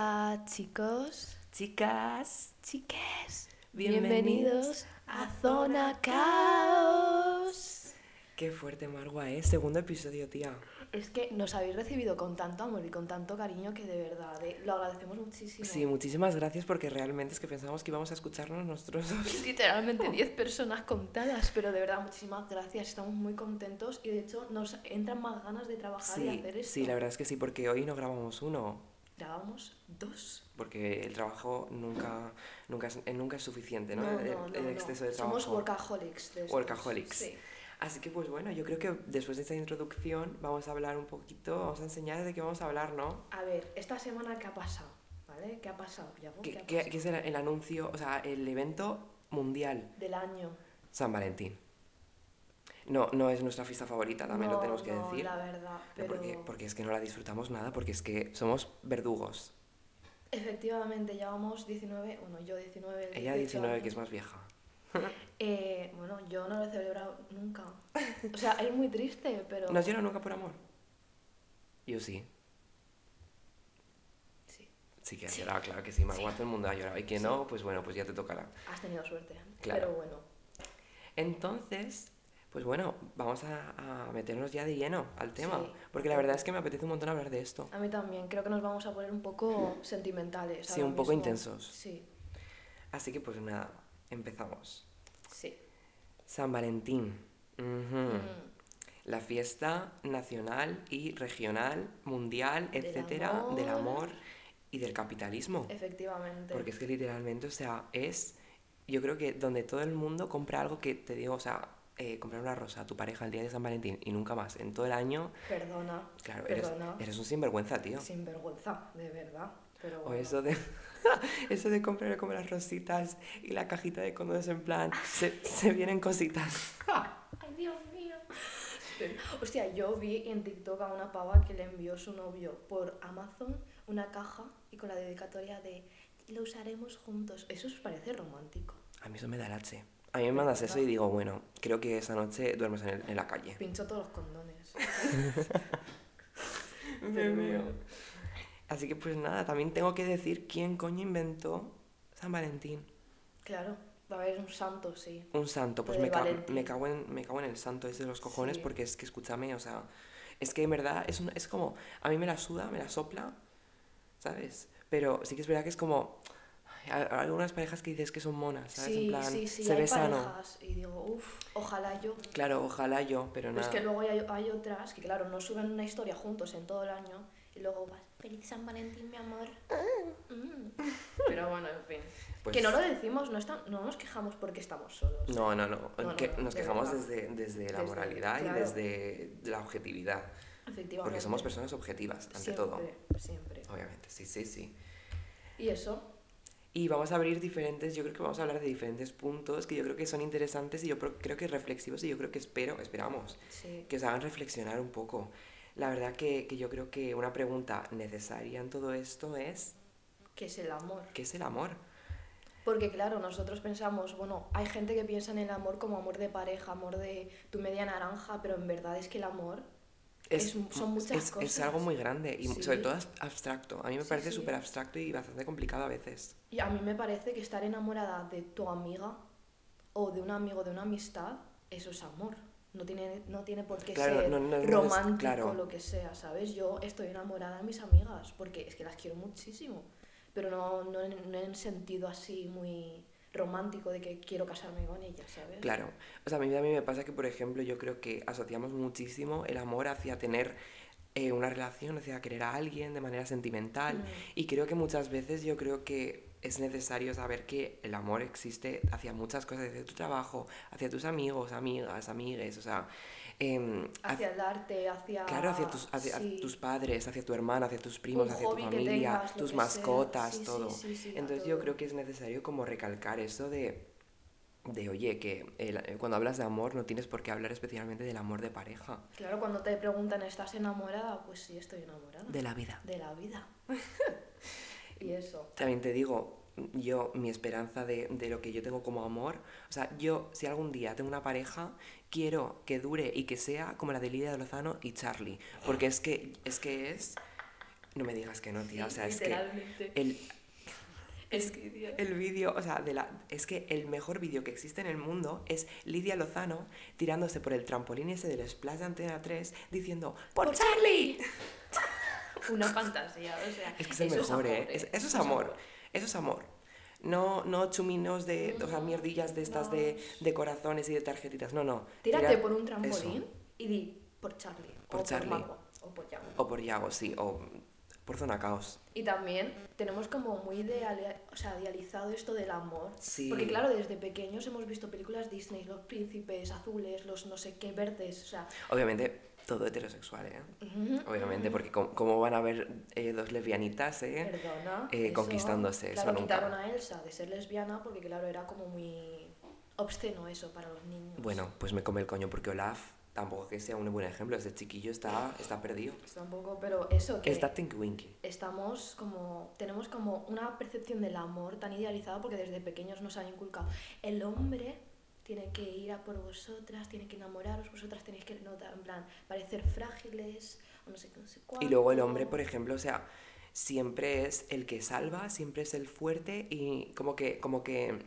Hola chicos, Chicas, chiques, Bienvenidos bienvenidos a Zona Caos. qué fuerte Margua, ¿eh? Segundo episodio, tía. Es que nos habéis recibido con tanto amor y con tanto cariño que de verdad eh, lo agradecemos muchísimo. Sí, muchísimas gracias porque realmente es que pensábamos que íbamos a escucharnos nosotros dos. Literalmente 10 personas contadas, pero de verdad muchísimas gracias, estamos muy contentos y de hecho nos entran más ganas de trabajar y Sí, hacer esto. sí, la verdad es que sí, porque hoy no grabamos uno, Grabamos dos. porque el trabajo nunca, nunca, es, eh, nunca es suficiente, ¿no? No, el, no, exceso de trabajo. Somos workaholics. de. Workaholics. Sí. Así que pues bueno, yo creo que después de esta introducción vamos a hablar un poquito, vamos a enseñar de qué vamos a hablar, ¿no? A ver, esta semana, ¿qué ha pasado? ¿Vale? ¿Qué ha pasado, Yago? ¿Qué, ¿Qué ha qué- pasado? qué es el, el anuncio, o sea, el evento mundial Del año. San Valentín? No, no es nuestra fiesta favorita, también lo tenemos que no, decir. la verdad, Pero. Porque, porque es que no la disfrutamos nada, porque es que somos verdugos. Efectivamente, llevamos 19, bueno, yo 19, el Ella 18 19, que es más vieja. Eh, bueno, yo no lo he celebrado nunca. O sea, es muy triste, pero... ¿No has llorado nunca por amor? Yo sí. Sí, Sí que has Sí. llorado, claro que sí. Margot, Sí. todo el mundo ha llorado. Y que Sí. no, pues bueno, pues ya te tocará. has tenido suerte. Claro. Pero bueno, Entonces, pues bueno, vamos a, a meternos ya de lleno al tema. Sí. Porque la verdad es que me apetece un montón hablar de esto. a mí también. Creo que nos vamos a poner un poco sentimentales. Sí, un poco intensos. Sí, Así que pues nada, empezamos. sí. San Valentín. Mm, La fiesta nacional y regional, mundial, etcétera, del amor. amor y del capitalismo. efectivamente. Porque es que literalmente, o sea, es. Yo creo que donde todo el mundo compra algo que te digo, o sea, eh, comprar una rosa a tu pareja el día de San Valentín y nunca más en todo el año, Perdona. claro, eres, Perdona. eres un sinvergüenza, tío. Sin vergüenza, de verdad. Pero O bueno. eso de. eso de comprar como las rositas y la cajita de condones en plan. Se, se vienen cositas. Ay, Dios mío. Hostia, yo vi en TikTok a una pava que le envió su novio por Amazon una caja y con la dedicatoria de lo usaremos juntos. Eso os parece romántico. A mí eso me da el H. A mí me mandas eso y digo, bueno, creo que esa noche duermes en, el- en la calle. Pincho todos los condones. Pero bueno. Así que pues nada, también tengo que decir quién coño inventó San Valentín. Claro, va a haber un santo, sí. Un santo, pues me, ca- me, cago en, me cago en el santo ese de los cojones Sí. porque es que escúchame, o sea, es que en verdad es, un- es como, a mí me la suda, me la sopla, ¿sabes? Pero sí que es verdad que es como, algunas parejas que dices que son monas, ¿sabes? en Sí, plan, sí, sí, se hay ve sano. parejas y digo, uff, ojalá yo. Claro, ojalá yo, pero Pero es nada. que luego hay, hay otras que, claro, no suben una historia juntos en todo el año y luego vas, feliz San Valentín, mi amor. Mm. Pero bueno, en fin. Pues- Que no lo decimos, no, está- no nos quejamos porque estamos solos. No, no, no, No, no, que no, nos quejamos desde, desde la Desde- moralidad claro. y desde la objetividad, Efectivamente. porque somos personas objetivas, ante siempre, todo. Siempre. Obviamente, sí, sí, sí. Y eso, Y vamos a abrir diferentes, yo creo que vamos a hablar de diferentes puntos que yo creo que son interesantes y yo creo que reflexivos y yo creo que espero, esperamos, sí. que os hagan reflexionar un poco. La verdad que, que yo creo que una pregunta necesaria en todo esto es, Que es el amor. ¿qué es el amor? Porque claro, nosotros pensamos, bueno, hay gente que piensa en el amor como amor de pareja, amor de tu media naranja, pero en verdad es que el amor Es- son muchas es- es cosas. algo muy grande y Sí. sobre todo abstracto. A mí me Sí, parece sí. súper abstracto y bastante complicado a veces. Y a mí me parece que estar enamorada de tu amiga o de un amigo, de una amistad, eso es amor. No tiene, no tiene por qué Claro, ser no- no- no es- romántico claro. lo que sea, ¿sabes? Yo estoy enamorada de mis amigas porque es que las quiero muchísimo, pero no, no en sentido así muy romántico de que quiero casarme con ellas, ¿sabes? Claro, o sea, a mí, a mí me pasa que, por ejemplo, yo creo que asociamos muchísimo el amor hacia tener eh, una relación, hacia querer a alguien de manera sentimental. Mm. Y creo que muchas veces yo creo que es necesario saber que el amor existe hacia muchas cosas, hacia tu trabajo, hacia tus amigos, amigas, amigues, o sea... em, Hacia el arte, hacia... Claro, hacia tus, hacia sí, tus padres, hacia tu hermana, hacia tus primos, Un hacia tu familia, tengas, tus mascotas. Sí, todo. sí, Entonces yo creo que es necesario como recalcar eso de, de oye, que eh, cuando hablas de amor no tienes por qué hablar especialmente del amor de pareja. Claro, cuando te preguntan, ¿estás enamorada? Pues sí, estoy enamorada. De la vida. De la vida. y eso. También te digo, yo, mi esperanza de, de lo que yo tengo como amor, o sea, yo, si algún día tengo una pareja, quiero que dure y que sea como la de Lidia de Lozano y Charlie, porque es que es, que es No me digas que no, tía. O sea, es que el, El vídeo. el vídeo, o sea, de la, es que el mejor vídeo que existe en el mundo es Lidia Lozano tirándose por el trampolín ese del Splash de Antena 3 diciendo ¡Por, ¡Por Charlie! Una fantasía, o sea. Es que es el mejor, amor, ¿eh? Es- eso es amor. Eso es amor. No, no chuminos de, o sea, mierdillas de estas de, de corazones y de tarjetitas. No, no. Tírate Tira- por un trampolín eso. y di por Charlie. Por o Charlie. por Margot, o por Yago. O por Yago, sí. O por Zona Caos. Y también tenemos como muy ideali- o sea, idealizado esto del amor. Sí. Porque claro, desde pequeños hemos visto películas Disney, los príncipes azules, los no sé qué verdes, o sea... Obviamente, todo heterosexual, ¿eh? ujú, Obviamente, ujú. porque ¿cómo van a ver eh, dos lesbianitas, eh? Perdona. eh, eso- conquistándose, eso Claro, nunca. quitaron a Elsa de ser lesbiana porque claro, era como muy obsceno eso para los niños. Bueno, pues me come el coño porque Olaf tampoco que sea un buen ejemplo. Ese chiquillo está, está perdido. Está un poco, pero eso que... Está Tinky Winky. estamos como tenemos como una percepción del amor tan idealizada porque desde pequeños nos han inculcado el hombre tiene que ir a por vosotras tiene que enamoraros vosotras tenéis que notar en plan parecer frágiles o no sé qué no sé cuánto Y luego el hombre, por ejemplo, o sea, siempre es el que salva, siempre es el fuerte y como que, como que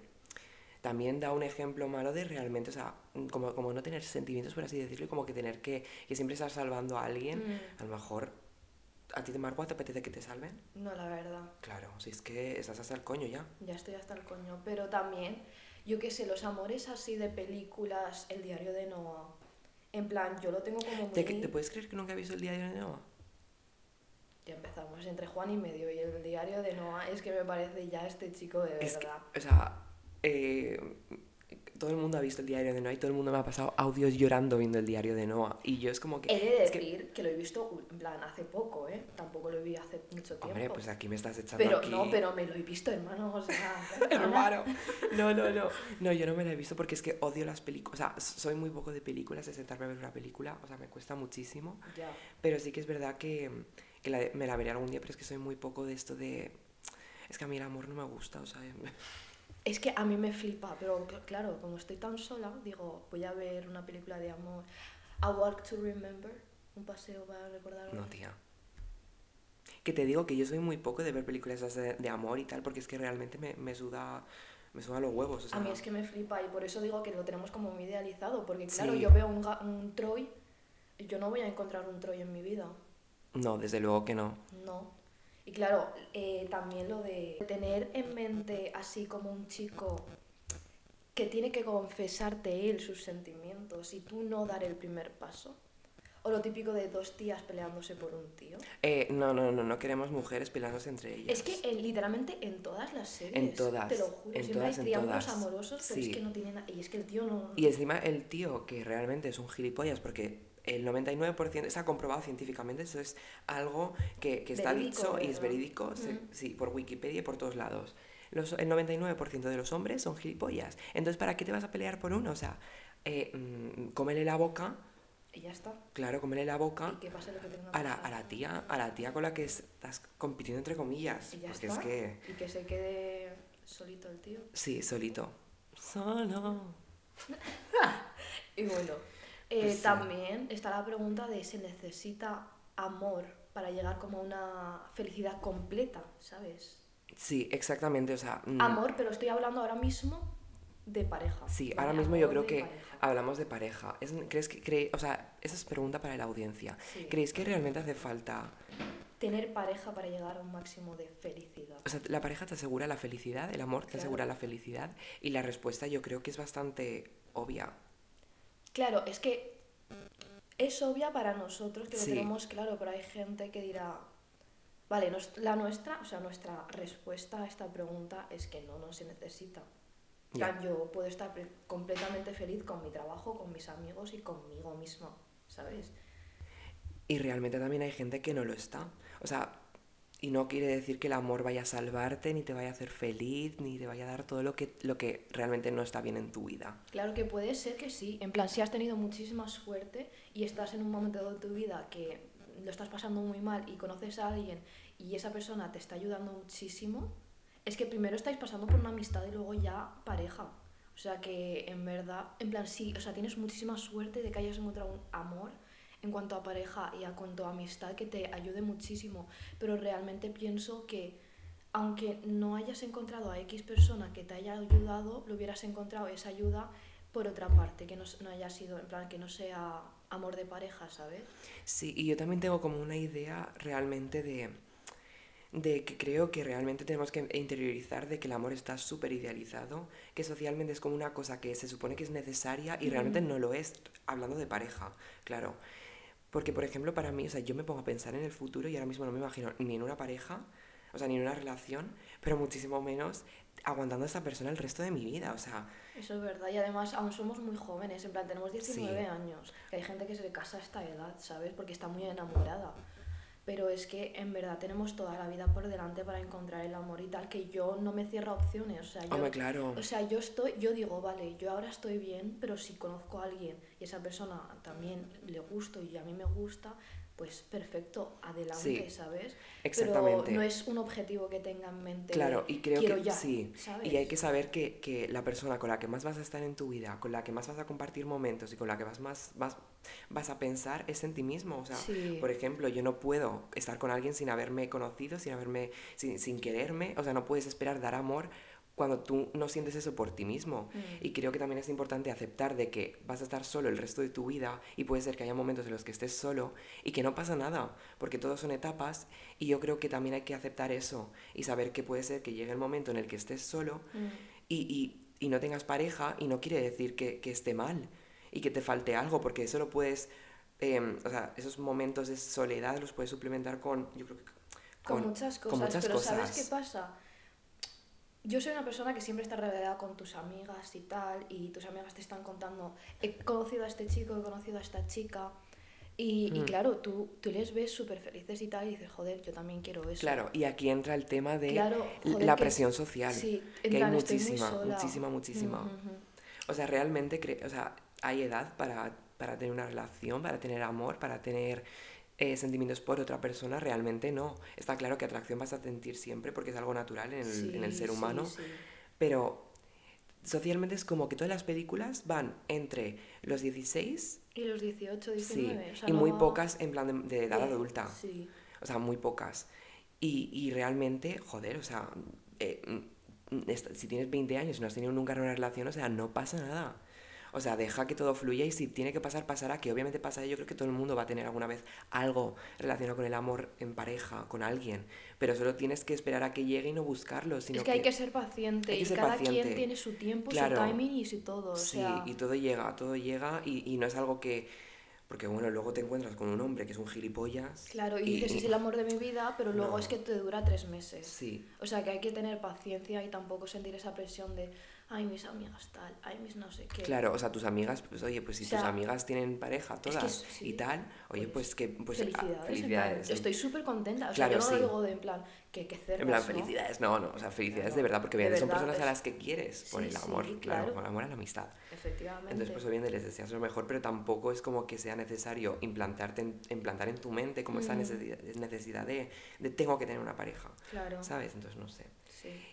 también da un ejemplo malo de realmente, o sea, como, como no tener sentimientos, por así decirlo, y como que tener que, que siempre estar salvando a alguien. Mm, A lo mejor, ¿a ti de Marco te apetece que te salven? no la verdad Claro, si es que estás hasta el coño ya. ya estoy hasta el coño pero también yo qué sé los amores así de películas el diario de Noah en plan yo lo tengo como muy ¿Te, ¿Te puedes creer que nunca he visto el diario de Noah? ya empezamos entre Juan y medio y el diario de Noah es que me parece ya este chico de Es que, verdad o sea, eh, todo el mundo ha visto el diario de Noah y todo el mundo me ha pasado audios llorando viendo el diario de Noah. Y yo es como que... He de es que- decir que... lo he visto en plan hace poco, ¿eh? Tampoco lo vi hace mucho tiempo. Hombre, pues aquí me estás echando pero aquí... no, pero me lo he visto, hermano, o sea. Hermano. No, no, no. No, yo no me la he visto porque es que odio las películas. O sea, soy muy poco de películas, de sentarme a ver una película. O sea, me cuesta muchísimo. Ya. Pero sí que es verdad que, que la- me la veré algún día, pero es que soy muy poco de esto de... Es que a mí el amor no me gusta, o sea... Es que a mí me flipa, pero cl- claro, como estoy tan sola, digo, voy a ver una película de amor. A Walk to Remember, un paseo para recordar. No, tía. Que te digo que yo soy muy poco de ver películas de, de amor y tal, porque es que realmente me, me suda... Me suda los huevos, o sea... A mí es que me flipa y por eso digo que lo tenemos como muy idealizado, porque claro, Sí. yo veo un, un Troy, yo no voy a encontrar un Troy en mi vida. No, desde luego que no. No. Y claro, eh, también lo de tener en mente así como un chico que tiene que confesarte él sus sentimientos y tú no dar el primer paso. O lo típico de dos tías peleándose por un tío. Eh, no, no, no, no queremos mujeres peleándose entre ellas. Es que en- literalmente en todas las series. En todas, Te lo juro. en siempre todas, hay triángulos amorosos, pero Sí. es que no tienen. Y es que el tío no. Y encima el tío, que realmente es un gilipollas, porque el 99% está comprobado científicamente, eso es algo que, que está Verídico, dicho y es ¿verdad? verídico, se- Mm. sí, por Wikipedia y por todos lados. Los, el 99% de los hombres son gilipollas. Entonces, ¿para qué te vas a pelear por uno? O sea, eh, mm, cómele la boca, Y ya está. claro, cómele la boca Y pase lo que tenga a la, a la tía, a la tía con la que estás compitiendo entre comillas. Y ya Porque está. es que, Y que se quede solito el tío. sí, solito. Solo. Y bueno, eh, Pues sí. también está la pregunta de si necesita amor para llegar como a una felicidad completa, ¿sabes? Sí, exactamente, o sea... mm, Amor, pero estoy hablando ahora mismo de pareja. Sí, de ahora mismo yo creo que pareja. hablamos de pareja. Es- ¿Crees que o sea, esa es pregunta para la audiencia. Sí. ¿Creéis que realmente hace falta, Tener pareja para llegar a un máximo de felicidad. o sea, la pareja te asegura la felicidad, el amor te Claro. asegura la felicidad? Y la respuesta yo creo que es bastante obvia. Claro, es que es obvia para nosotros que Sí. lo tenemos claro, pero hay gente que dirá, vale, nos- la nuestra, o sea, nuestra respuesta a esta pregunta es que no, no se necesita. Plan, Yo puedo estar completamente feliz con mi trabajo, con mis amigos y conmigo misma, ¿sabes? Y realmente también hay gente que no lo está. O sea, y no quiere decir que el amor vaya a salvarte, ni te vaya a hacer feliz, ni te vaya a dar todo lo que, lo que realmente no está bien en tu vida. Claro que puede ser que sí. En plan, si has tenido muchísima suerte y estás en un momento de tu vida que lo estás pasando muy mal y conoces a alguien y esa persona te está ayudando muchísimo, es que primero estáis pasando por una amistad y luego ya pareja. O sea que en verdad, en plan, sí, o sea, tienes muchísima suerte de que hayas encontrado un amor en cuanto a pareja y a cuanto a amistad que te ayude muchísimo, pero realmente pienso que aunque no hayas encontrado a X persona que te haya ayudado, lo hubieras encontrado esa ayuda por otra parte, que no, no haya sido, en plan, que no sea amor de pareja, ¿sabes? Sí, y yo también tengo como una idea realmente de, de que creo que realmente tenemos que interiorizar de que el amor está súper idealizado, que socialmente es como una cosa que se supone que es necesaria y realmente no lo es, hablando de pareja, claro. Porque, por ejemplo, para mí, o sea, yo me pongo a pensar en el futuro y ahora mismo no me imagino ni en una pareja, o sea, ni en una relación, pero muchísimo menos aguantando a esta persona el resto de mi vida, o sea... Eso es verdad, y además aún somos muy jóvenes, en plan, tenemos 19 años, que hay gente que se casa a esta edad, ¿sabes? Porque está muy enamorada. Pero es que en verdad tenemos toda la vida por delante para encontrar el amor y tal, que yo no me cierro opciones. O sea, yo, claro. O sea, yo estoy, yo digo, vale, yo ahora estoy bien, pero si conozco a alguien y esa persona también le gusto y a mí me gusta, pues perfecto, adelante, ¿sabes? Exactamente. Pero no es un objetivo que tenga en mente. Claro, y creo que sí. Y hay que saber que, que, la persona con la que más vas a estar en tu vida, con la que más vas a compartir momentos y con la que vas más vas, vas a pensar es en ti mismo. O sea, por ejemplo, yo no puedo estar con alguien sin haberme conocido, sin haberme, sin, sin quererme. O sea, no puedes esperar dar amor cuando tú no sientes eso por ti mismo. Mm. Y creo que también es importante aceptar de que vas a estar solo el resto de tu vida y puede ser que haya momentos en los que estés solo y que no pasa nada, porque todos son etapas y yo creo que también hay que aceptar eso y saber que puede ser que llegue el momento en el que estés solo mm. y, y, y, no tengas pareja y no quiere decir que, que, esté mal y que te falte algo, porque eso lo puedes... Em, o sea, esos momentos de soledad los puedes suplementar con, yo creo que con, muchas cosas, con muchas pero cosas. ¿sabes qué pasa? yo soy una persona que siempre está rodeada con tus amigas y tal, y tus amigas te están contando, he conocido a este chico, he conocido a esta chica, y, y mm. claro, tú, tú les ves súper felices y tal, y dices, joder, yo también quiero eso. Claro, y aquí entra el tema de la presión social, sí, que hay muchísima, muchísima, muchísima. O sea, realmente, o sea, hay edad para, para tener una relación, para tener amor, para tener eh, sentimientos por otra persona, realmente no. Está claro que atracción vas a sentir siempre porque es algo natural en el, en el ser humano, pero socialmente es como que todas las películas van entre los 16 y los 18, 19. y muy pocas en plan de, edad adulta. O sea, muy pocas. Y, y realmente, joder, o sea, eh, mm, si tienes 20 años y no has tenido nunca una relación, o sea, no pasa nada. O sea, deja que todo fluya y si tiene que pasar, pasará, que obviamente pasa. Yo creo que todo el mundo va a tener alguna vez algo relacionado con el amor en pareja, con alguien, pero solo tienes que esperar a que llegue y no buscarlo. Sino es que, hay que ser paciente y cada quien tiene su tiempo, su timing y su todo. sí, y todo llega, todo llega y, y no es algo que porque bueno, luego te encuentras con un hombre que es un gilipollas. Claro, y, dices, es el amor de mi vida, pero luego es que te dura tres meses. Sí. O sea, que hay que tener paciencia y tampoco sentir esa presión de, ay, mis amigas tal, ay, mis no sé qué. Claro, o sea, tus amigas, pues oye, pues si tus amigas tienen pareja todas y tal, oye, pues, que... Pues, felicidades. felicidades estoy súper contenta, o sea, yo no lo digo de en plan, que, que cerdas, En plan, felicidades, no, no, o sea, felicidades de verdad, porque obviamente son personas a las que quieres por el amor, claro, por el amor a la amistad. Efectivamente. Entonces, pues obviamente les deseas lo mejor, pero tampoco es como que sea necesario implantarte en, implantar en tu mente como esa necesidad, necesidad de, de tengo que tener una pareja, claro. ¿sabes? Entonces, no sé.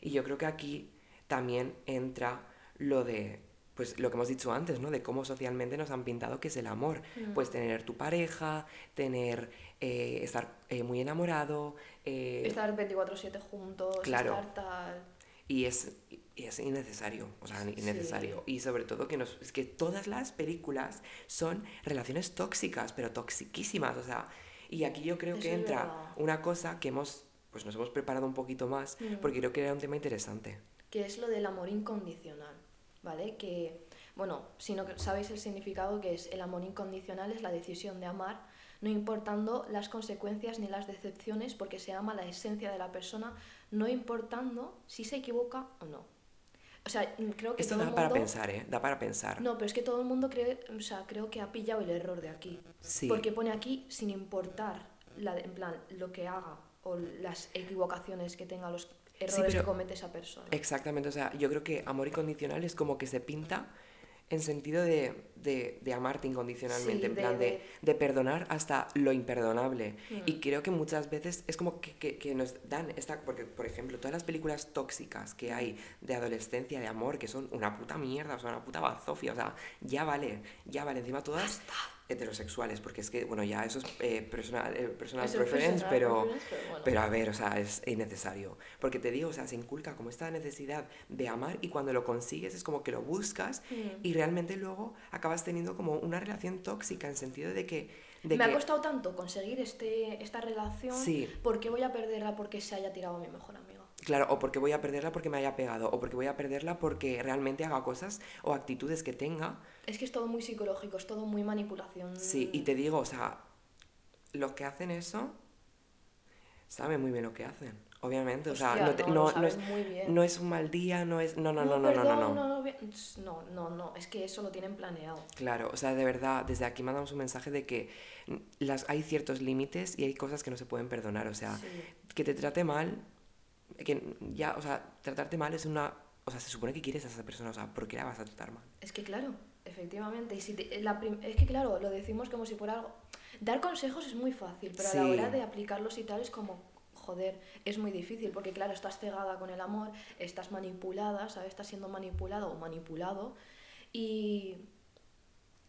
Y yo creo que aquí también entra lo de pues lo que hemos dicho antes, ¿no? De cómo socialmente nos han pintado que es el amor. Mm. Pues tener tu pareja, tener, eh, estar eh, muy enamorado. Eh, estar 24-7 juntos, claro. estar tal. Y es, y es innecesario, o sea, innecesario. Y sobre todo que, nos, es que todas las películas son relaciones tóxicas, pero toxiquísimas, o sea, y aquí yo creo que entra una cosa que hemos, pues nos hemos preparado un poquito más, mm. porque creo que era un tema interesante que es lo del amor incondicional, ¿vale? Que, bueno, si no sabéis el significado que es el amor incondicional, es la decisión de amar, no importando las consecuencias ni las decepciones, porque se ama la esencia de la persona, no importando si se equivoca o no. O sea, creo que Esto da para pensar, ¿eh? Da para pensar. No, pero es que todo el mundo cree, o sea, creo que ha pillado el error de aquí. Sí. Porque pone aquí sin importar, la, en plan, lo que haga o las equivocaciones que tenga los errores que comete esa persona. Exactamente, o sea, yo creo que amor incondicional es como que se pinta en sentido de, de, de amarte incondicionalmente, Sí, en plan de, de- perdonar hasta lo imperdonable. Mm. Y creo que muchas veces es como que, que- que nos dan esta, porque por ejemplo, todas las películas tóxicas que hay de adolescencia, de amor, que son una puta mierda, o sea, una puta bazofia, o sea, ya vale, ya vale, encima todas heterosexuales, porque es que, bueno, ya eso es eh, personal, eh, personal es preference, personal pero... preference, pero bueno. Pero a ver, o sea, es innecesario. Porque te digo, o sea, se inculca como esta necesidad de amar y cuando lo consigues es como que lo buscas Mm. y realmente luego acabas teniendo como una relación tóxica en sentido de que... De me que ha costado tanto conseguir este, esta relación. Sí. ¿Por qué voy a perderla porque se haya tirado a mi mejor amigo? Claro, o porque voy a perderla porque me haya pegado, o porque voy a perderla porque realmente haga cosas o actitudes que tenga. Es que es todo muy psicológico, es todo muy manipulación. Sí, y te digo, o sea, los que hacen eso saben muy bien lo que hacen. Obviamente, o sea, Hostia, no, te- no, no, es, no es un mal día, no es... No, no, no, no, no, perdón, no. no. no, no, no, no, es que eso lo tienen planeado. Claro, o sea, de verdad, desde aquí mandamos un mensaje de que las, hay ciertos límites y hay cosas que no se pueden perdonar. O sea, Sí. que te trate mal, que ya, o sea, tratarte mal es una... O sea, se supone que quieres a esa persona, o sea, ¿por qué la vas a tratar mal? Es que claro, efectivamente. Y si te- la es que claro, lo decimos como si fuera algo. Dar consejos es muy fácil, pero a la Sí. hora de aplicarlos y tal es como, es muy difícil, porque claro, estás cegada con el amor, estás manipulada, ¿sabes? Estás siendo manipulado o manipulado. Y,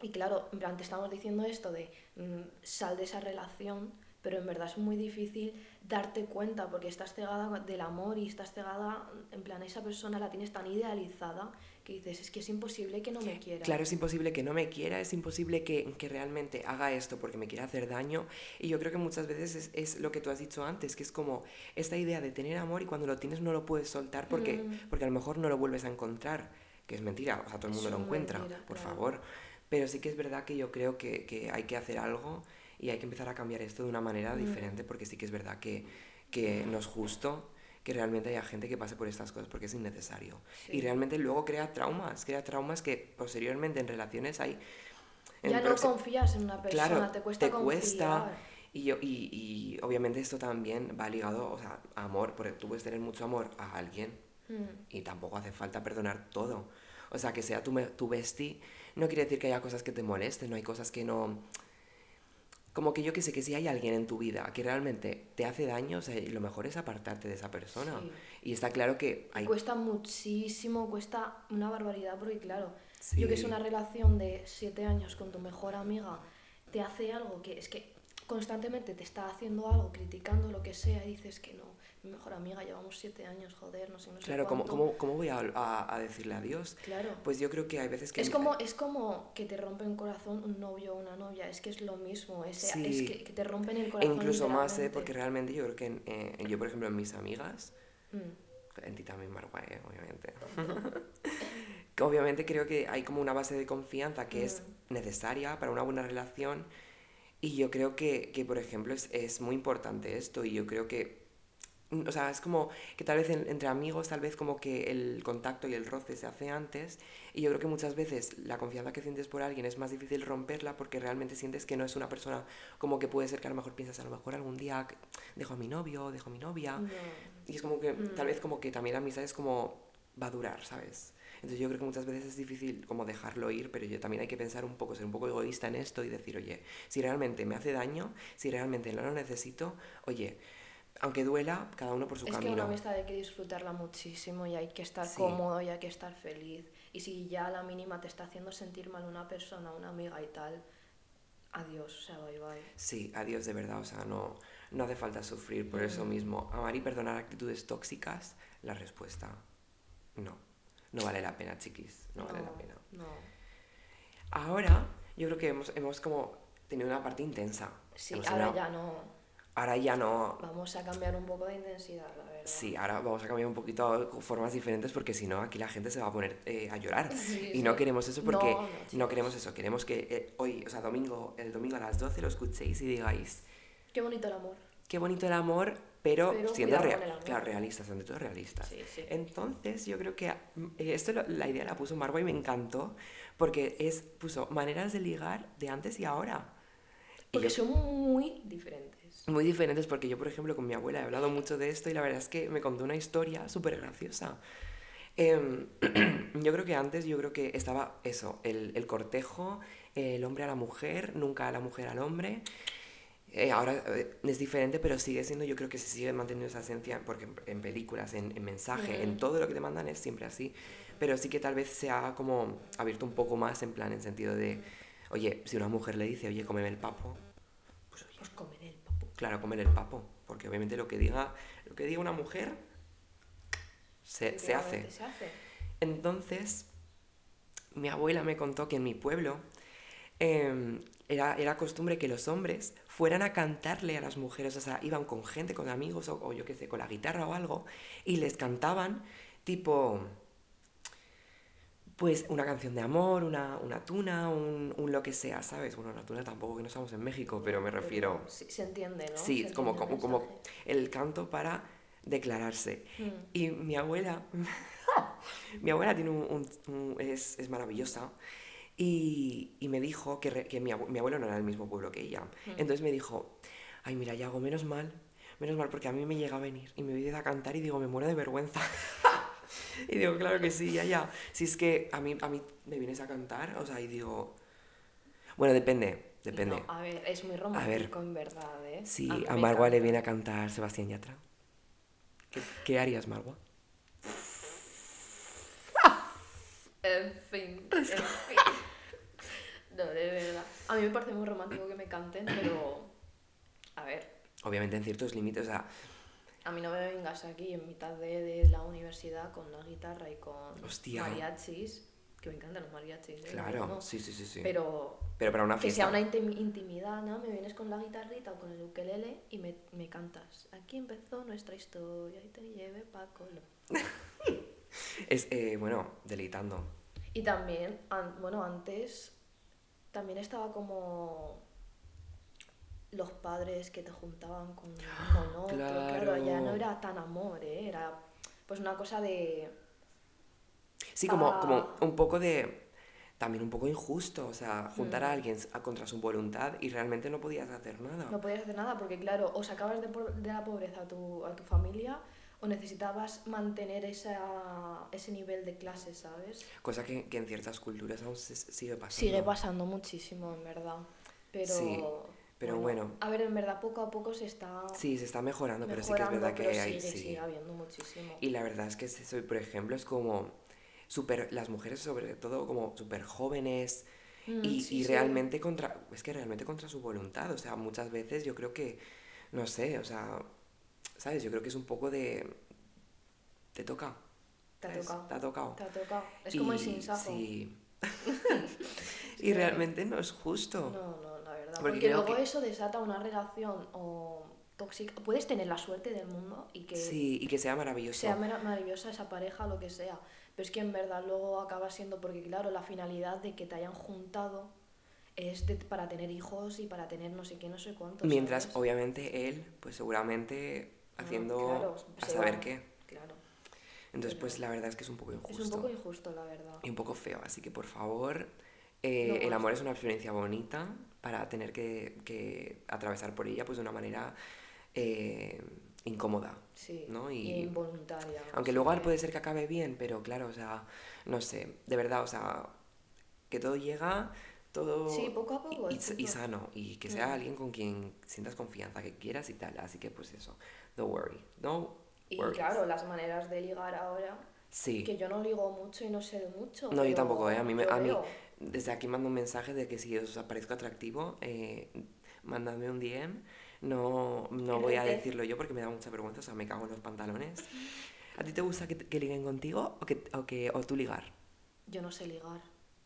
y claro, en plan, te estamos diciendo esto de mm, sal de esa relación, pero en verdad es muy difícil darte cuenta porque estás cegada del amor y estás cegada, en plan, esa persona la tienes tan idealizada que dices, es que es imposible que no me quiera. Claro, es imposible que no me quiera, es imposible que, que realmente haga esto porque me quiera hacer daño. Y yo creo que muchas veces es, es lo que tú has dicho antes, que es como esta idea de tener amor y cuando lo tienes no lo puedes soltar porque, Mm. porque a lo mejor no lo vuelves a encontrar, que es mentira, o sea, todo el mundo lo encuentra, mentira, por claro. favor. Pero sí que es verdad que yo creo que, que hay que hacer algo y hay que empezar a cambiar esto de una manera Mm. diferente porque sí que es verdad que, que no es justo que realmente haya gente que pase por estas cosas porque es innecesario. Sí. Y realmente luego crea traumas, crea traumas que posteriormente en relaciones hay... en Ya no confías en una persona, Claro, te cuesta te cuesta. confiar. Y, yo, y, y obviamente esto también va ligado, o sea, a amor, porque tú puedes tener mucho amor a alguien Mm. y tampoco hace falta perdonar todo. O sea, que sea tu, tu bestie, no quiere decir que haya cosas que te molesten, no hay cosas que no... Como que yo que sé que si hay alguien en tu vida que realmente te hace daño, o sea, lo mejor es apartarte de esa persona. Sí. Y está claro que hay... Cuesta muchísimo, cuesta una barbaridad, porque claro, yo que es una relación de siete años con tu mejor amiga, te hace algo que es que constantemente te está haciendo algo, criticando lo que sea, y dices que no, mi mejor amiga, llevamos siete años, joder, no sé, no sé Claro, ¿cómo, cómo, cómo voy a, a- a decirle adiós? Claro. Pues yo creo que hay veces que... Es como, es como que te rompen corazón un novio o una novia, es que es lo mismo, es, que, que te rompen el E corazón. incluso más, ¿eh? Porque realmente yo creo que en, eh, yo, por ejemplo, en mis amigas, Mm. en ti también, Marwa, ¿eh? obviamente. obviamente creo que hay como una base de confianza que es Mm. necesaria para una buena relación. Y yo creo que, que, por ejemplo, es, es muy importante esto. Y yo creo que, mm, o sea, es como que tal vez en- entre amigos, tal vez como que el contacto y el roce se hace antes. Y yo creo que muchas veces la confianza que sientes por alguien es más difícil romperla porque realmente sientes que no es una persona como que puede ser que a lo mejor piensas a lo mejor algún día dejo a mi novio, dejo a mi novia. No. Y es como que tal Mm. vez como que también la amistad es como va a durar, ¿sabes? Entonces yo creo que muchas veces es difícil como dejarlo ir, pero yo también hay que pensar un poco, ser un poco egoísta en esto y decir, oye, si realmente me hace daño, si realmente no lo necesito, oye, aunque duela, cada uno por su Es que camino. una amistad hay que disfrutarla muchísimo y hay que estar Sí. cómodo y hay que estar feliz. Y si ya a la mínima te está haciendo sentir mal una persona, una amiga y tal, adiós, o sea, bye bye. Sí, adiós de verdad, o sea, no, no hace falta sufrir por eso Mm. mismo. Amar y perdonar actitudes tóxicas, la respuesta, no. No vale la pena, chiquis, no, vale la pena. No. Ahora, yo creo que hemos, hemos como tenido una parte intensa. Sí, Hemos ahora ya no. Ahora ya no. Vamos a cambiar un poco de intensidad, la verdad. Sí, ahora vamos a cambiar un poquito formas diferentes porque si no aquí la gente se va a poner eh, a llorar. Sí, y no queremos eso porque No, no, no, chicos. queremos eso. Queremos que eh, hoy, o sea, domingo, el domingo a las 12 lo escuchéis y digáis, Qué bonito el amor. Qué bonito el amor, pero, Pero siendo cuidado rea- con el amor. claro, realistas, ante todo realistas. Sí, sí. Entonces yo creo que eh, esto la idea la puso Marwa y me encantó porque es puso maneras de ligar de antes y ahora. Y Porque yo- son muy diferentes. muy diferentes porque yo, por ejemplo, con mi abuela he hablado mucho de esto y la verdad es que me contó una historia súper graciosa. Em, yo creo que antes, yo creo que estaba eso, el, el cortejo, el hombre a la mujer, nunca la mujer al hombre. Eh, ahora eh, es diferente, pero sigue siendo, yo creo que se sigue manteniendo esa esencia, porque en, en películas, en, en mensaje, en todo lo que te mandan es siempre así. Pero sí que tal vez se ha como abierto un poco más en plan, en sentido de, oye, si una mujer le dice, oye, cómeme el papo, pues oye, Pues comer el papo. claro, comer el papo, porque obviamente lo que diga, lo que diga una mujer se, se hace. Efectivamente, Se hace. Entonces, mi abuela me contó que en mi pueblo em, era, era costumbre que los hombres fueran a cantarle a las mujeres, o sea, iban con gente, con amigos o, o yo qué sé, con la guitarra o algo, y les cantaban tipo, pues una canción de amor, una, una tuna, un, un lo que sea, ¿sabes? Bueno, una tuna tampoco que no estamos en México, pero me refiero, sí, se entiende, ¿no? sí, como, entiende el como, como el canto para declararse. Mm. Y mi abuela, mi abuela tiene un, un- un- es, es maravillosa y, y me dijo que, re- que mi, abue- mi abuelo no era del mismo pueblo que ella. Mm. Entonces me dijo, ay mira, Yago, menos mal, menos mal porque a mí me llega a venir y me viene a cantar y digo, me muero de vergüenza. y digo, claro que sí, ya, ya. Si es que a mí, a mí me vienes a cantar, o sea, y digo, bueno, depende, depende. No, a ver, es muy romántico en verdad, ¿eh? Si mí a me Margua le viene a cantar Sebastián Yatra, ¿qué, qué harías, Margua? En fin, en fin. No, de verdad. A mí me parece muy romántico que me canten, pero. A ver, Obviamente en ciertos límites, o sea, a mí no me vengas aquí en mitad de, de la universidad con una guitarra y con Hostia. mariachis. Que me encantan los mariachis, ¿eh? claro, No, sí, sí, sí, sí. Pero Pero para una que sea fiesta. una intim- intimidad, ¿no? Me vienes con la guitarrita o con el ukelele y me, me cantas. Aquí empezó nuestra historia y te lleve pa' Colo. Es, eh, bueno, deleitando. Y también, an- bueno, antes también estaba como los padres que te juntaban con, con otro. Claro. ya no Claro. era tan amor, ¿eh? Era pues una cosa de... Sí, como, Ah. como un poco de... También un poco injusto, o sea, juntar a Mm. alguien a- contra su voluntad y realmente no podías hacer nada. No podías hacer nada porque, claro, o sacabas de, de la pobreza a tu, a tu familia o necesitabas mantener esa, ese nivel de clase, ¿sabes? Cosa que, que en ciertas culturas aún se, sigue pasando. Sigue pasando muchísimo, en verdad. Pero, Sí, pero bueno. A ver, en verdad, poco a poco se está Sí, se está mejorando, pero sí que es mejorando, verdad que pero hay... sigue, sí. sigue habiendo muchísimo. Y la verdad es que es eso, y por ejemplo, es como super, las mujeres sobre todo como súper jóvenes Mm, y, sí, y realmente contra, es que realmente contra su voluntad, o sea, muchas veces yo creo que, no sé, o sea, ¿sabes? Yo creo que es un poco de, te toca, Te ha tocado. Te ha tocado. Te ha tocado. Es como el sinsajo. Sí. Y realmente no es justo. No, no, la verdad. Porque luego que- eso desata una relación o tóxica. Puedes tener la suerte del mundo y que Sí, y que sea maravilloso. sea mara- maravillosa esa pareja, lo que sea. Pero es que en verdad luego acaba siendo, porque claro, la finalidad de que te hayan juntado es de- para tener hijos y para tener no sé qué, no sé cuánto. Mientras, ¿sabes? obviamente, él, pues seguramente haciendo claro, a saber va. qué. Claro. Entonces, pues la verdad es que es un poco injusto. Es un poco injusto, la verdad. y un poco feo. Así que por favor, eh, No el amor es una experiencia bonita para tener que, que atravesar por ella pues de una manera eh, incómoda. Sí. ¿no? Y, Y- involuntaria. Aunque luego que- puede ser que acabe bien, pero claro, o sea, no sé, de verdad, o sea, que todo llega, todo Sí, poco a poco. y, y sano, y que sea Mm. alguien con quien sientas confianza, que quieras y tal. Así que pues eso, don't worry, no Y worries. claro, las maneras de ligar ahora, Sí. que yo no ligo mucho y no sé de mucho. No, yo tampoco, ¿eh? A mí me- a mí-. Desde aquí mando un mensaje de que si os parezco atractivo, eh, mandadme un DM. No, no voy a decirlo yo porque me da mucha vergüenza, o sea, me cago en los pantalones. ¿A ti te gusta que, que liguen contigo o, que, o, que, o tú ligar? Yo no sé ligar.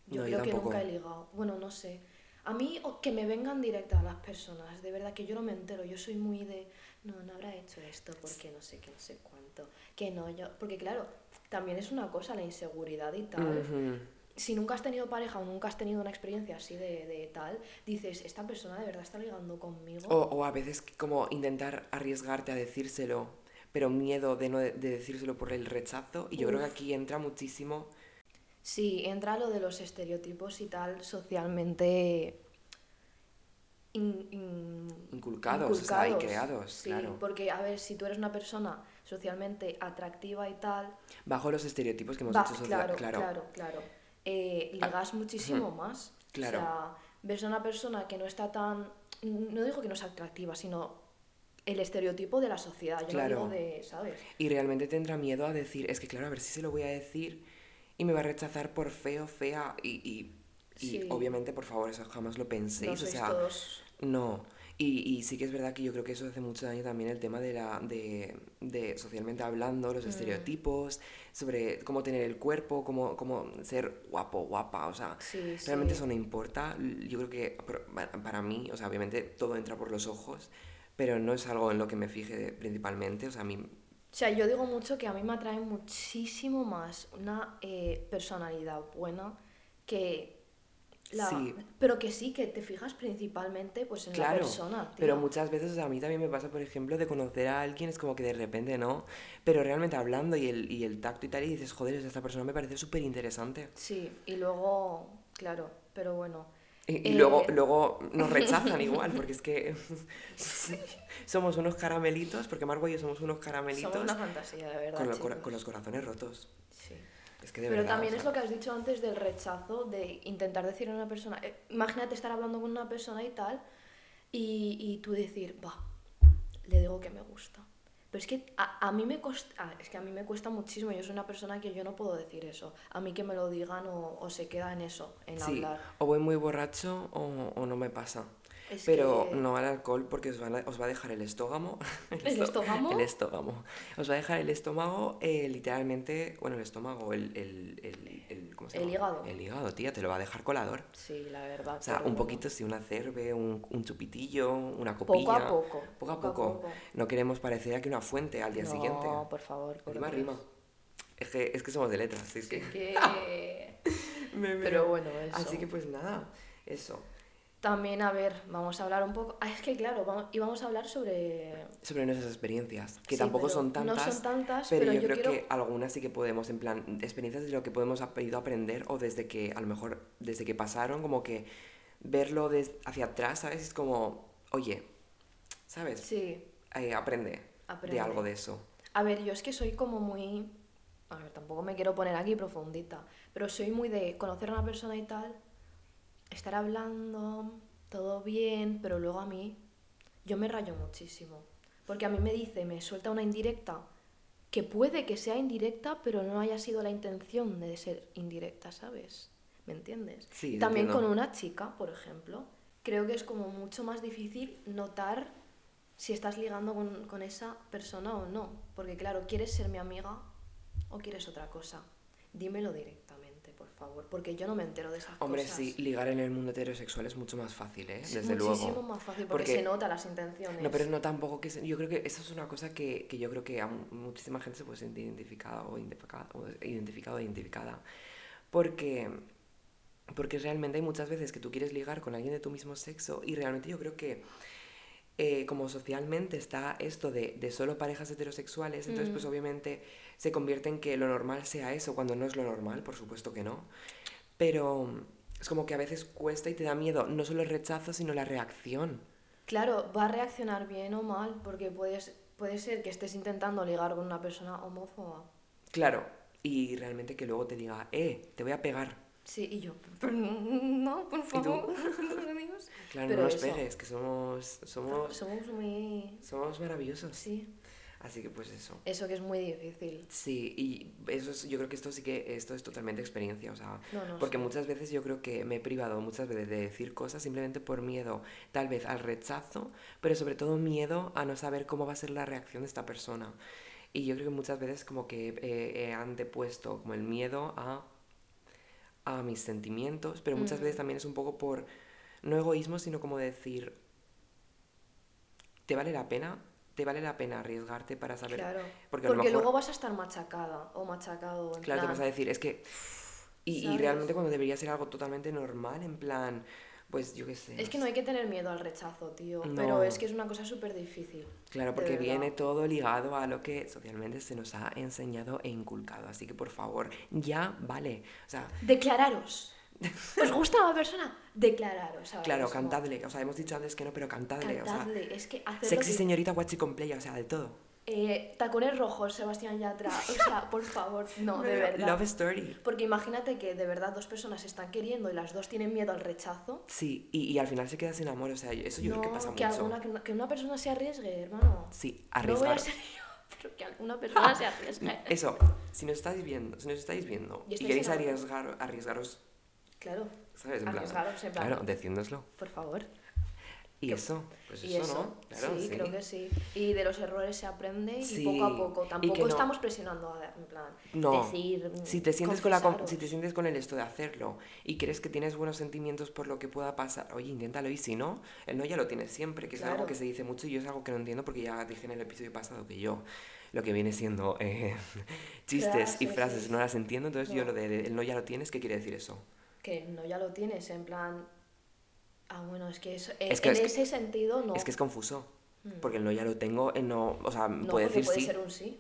Yo No, yo creo que nunca he ligado. Bueno, no sé. A mí, que me vengan directas las personas, de verdad que yo no me entero. Yo soy muy de, no, no habrá hecho esto porque no sé qué, no sé cuánto. Que no, yo. Porque claro, también es una cosa la inseguridad y tal. Ujú. Si nunca has tenido pareja o nunca has tenido una experiencia así de, de tal, dices, esta persona de verdad está ligando conmigo. O, o a veces como intentar arriesgarte a decírselo, pero miedo de no de, de decírselo por el rechazo. Y yo creo que Uf. aquí entra muchísimo. Sí, entra lo de los estereotipos y tal socialmente in- in- Inculcados, inculcados. creados, Sí, claro. porque a ver, si tú eres una persona socialmente atractiva y tal, Bajo los estereotipos que hemos hecho social, claro, claro. claro, claro, eh, ligas muchísimo más. Claro. O sea, ves a una persona que no está tan, no digo que no es atractiva, sino el estereotipo de la sociedad, yo Claro. no digo de, ¿sabes? Y realmente tendrá miedo a decir, es que claro, a ver si se lo voy a decir y me va a rechazar por feo, fea y, y, y Sí. obviamente, por favor, eso jamás lo penséis. No o sea, todos... No, y, y sí que es verdad que yo creo que eso hace mucho daño también el tema de la de, de socialmente hablando, Mm. los estereotipos, sobre cómo tener el cuerpo, cómo, cómo ser guapo, guapa, o sea, Sí, realmente sí. eso no importa. Yo creo que para mí, o sea, obviamente todo entra por los ojos, pero no es algo en lo que me fije principalmente, o sea, a mí... O sea, yo digo mucho que a mí me atrae muchísimo más una eh, personalidad buena que la... Sí. Pero que sí, que te fijas principalmente pues en la persona, tío. pero muchas veces o sea, a mí también me pasa, por ejemplo, de conocer a alguien, es como que de repente no, pero realmente hablando y el, y el tacto y tal, y dices, joder, esta persona me parece súper interesante. Sí, y luego, claro, pero bueno. Y, y Eh, luego, luego nos rechazan igual, porque es que somos unos caramelitos, porque Margo y yo somos unos caramelitos Somos una fantasía, de verdad. con, lo- los corazones rotos. Sí. Es que de Pero verdad, también o es lo que has dicho antes del rechazo, de intentar decir a una persona, eh, imagínate estar hablando con una persona y tal, y, y tú decir, va, le digo que me gusta. Pero es que a, a mí me cuesta, es que a mí me cuesta muchísimo, yo soy una persona que yo no puedo decir eso. A mí que me lo digan o, o se queda en eso, en Sí, hablar. o voy muy borracho o, o no me pasa. Es Pero que- no al alcohol porque os, van a- os va a dejar el estómago. ¿El estómago? El estómago. Os va a dejar el estómago eh, literalmente, bueno, el estómago, el, el, el, ¿cómo se El llama? hígado. El hígado, tía, te lo va a dejar colador. Sí, la verdad. O sea, pero un poquito, sí, una cerve, un, un chupitillo, una copilla. Poco a poco. Poco a poco. No queremos parecer aquí una fuente al día siguiente. No, por favor. por Rima, rima. Es que, es que somos de letras, es que... que... Me Pero bueno, eso. Así que pues nada, eso. También, a ver, vamos a hablar un poco... Ah, es que claro, vamos, íbamos a hablar sobre... Sobre nuestras experiencias, que Sí, tampoco son no tantas. son tantas, pero, pero yo, yo creo quiero- que algunas sí que podemos, en plan, experiencias de lo que podemos ha ido a aprender o desde que, a lo mejor, desde que pasaron, como que verlo hacia atrás, ¿sabes? Es como, oye, ¿sabes? Sí, Eh, aprende, Aprende. de algo de eso. A ver, yo es que soy como muy... A ver, tampoco me quiero poner aquí profundita, pero soy muy de conocer a una persona y tal, estar hablando, todo bien, pero luego a mí, yo me rayo muchísimo. Porque a mí me dice, me suelta una indirecta, que puede que sea indirecta, pero no haya sido la intención de ser indirecta, ¿sabes? ¿Me entiendes? Sí, También entiendo. con una chica, por ejemplo, creo que es como mucho más difícil notar si estás ligando con, con esa persona o no. Porque claro, ¿quieres ser mi amiga o quieres otra cosa? Dímelo directamente, por favor, porque yo no me entero de esas Hombre, cosas. sí, ligar en el mundo heterosexual es mucho más fácil, ¿eh? Es Desde muchísimo luego. más fácil porque, Porque- se nota las intenciones. No, pero no tampoco que... se- Yo creo que eso es una cosa que, que yo creo que a mu- muchísima gente se puede sentir identificada o identificada o identificado o identificada. Porque, porque realmente hay muchas veces que tú quieres ligar con alguien de tu mismo sexo y realmente yo creo que eh, como socialmente está esto de, de solo parejas heterosexuales, entonces pues Mm. obviamente se convierte en que lo normal sea eso, cuando no es lo normal, por supuesto que no. Pero es como que a veces cuesta y te da miedo no solo el rechazo, sino la reacción. Claro, va a reaccionar bien o mal, porque puedes, puede ser que estés intentando ligar con una persona homófoba. Claro, y realmente que luego te diga, eh, te voy a pegar. Sí, y yo, "Pero no, por favor, Dios". Claro, Pero no nos eso. pegues, que somos, somos, Somos muy... somos maravillosos. Sí, Así que pues eso. eso que es muy difícil. Sí, y eso es, yo creo que esto sí que, esto es totalmente experiencia, o sea, No, no porque sé. muchas veces yo creo que me he privado muchas veces de decir cosas simplemente por miedo, tal vez al rechazo, pero sobre todo miedo a no saber cómo va a ser la reacción de esta persona. Y yo creo que muchas veces como que eh, he antepuesto como el miedo a, a mis sentimientos, pero muchas veces también es un poco por, no egoísmo, sino como decir, ¿te vale la pena? ¿Te vale la pena arriesgarte para saber? Claro, porque porque, mejor- luego vas a estar machacada o machacado. En Claro, te plan, vas a decir, es que... Y, y realmente cuando debería ser algo totalmente normal, en plan, pues yo qué sé. Es que no hay que tener miedo al rechazo, tío. No. Pero es que es una cosa súper difícil. Claro, porque viene todo ligado a lo que socialmente se nos ha enseñado e inculcado. Así que por favor, ya vale. O sea, Declararos. ¿Os gusta la persona? Declararos. ahora claro, mismo. cantadle. O sea, hemos dicho antes que no, pero cantadle. O sea, Cantadle. Es que sexy señorita guachi playa, o sea, de todo. Eh, tacones rojos, Sebastián Yatra. O sea, por favor, no, de verdad. Love story. Porque imagínate que de verdad dos personas se están queriendo y las dos tienen miedo al rechazo. Sí, y, y al final se queda sin amor, o sea, eso yo no, creo que pasa que, mucho. alguna, que, una, que una persona se arriesgue, hermano. Sí, No voy a arriesgar. ser yo, pero que alguna persona se arriesgue. Eso, si nos estáis viendo, si nos estáis viendo Y y, queréis arriesgar, arriesgaros, Claro, ¿sabes? En plan, en plan. Claro, decídnoslo. por favor. Y Que- eso, pues y eso, eso, ¿no? Claro, sí, creo que sí. Y de los errores se aprende y Sí, poco a poco. Tampoco no- estamos presionando a, en plan, No. decir. Si te, sientes con la, si te sientes con el esto de hacerlo y crees que tienes buenos sentimientos por lo que pueda pasar, oye, inténtalo y si no, el no ya lo tienes siempre, que es algo Claro. que se dice mucho y yo es algo que no entiendo porque ya dije en el episodio pasado que yo lo que viene siendo eh, chistes y Frases, sí. no las entiendo, entonces yo No. lo de, de el no ya lo tienes, ¿qué quiere decir eso? Que no ya lo tienes, en plan. Ah, bueno, es que, eso, Es en- que- en es que- ese sentido no. Es que es confuso. Mm. Porque el no ya lo tengo, el no, o sea, no, puede decir puede sí, ser un sí.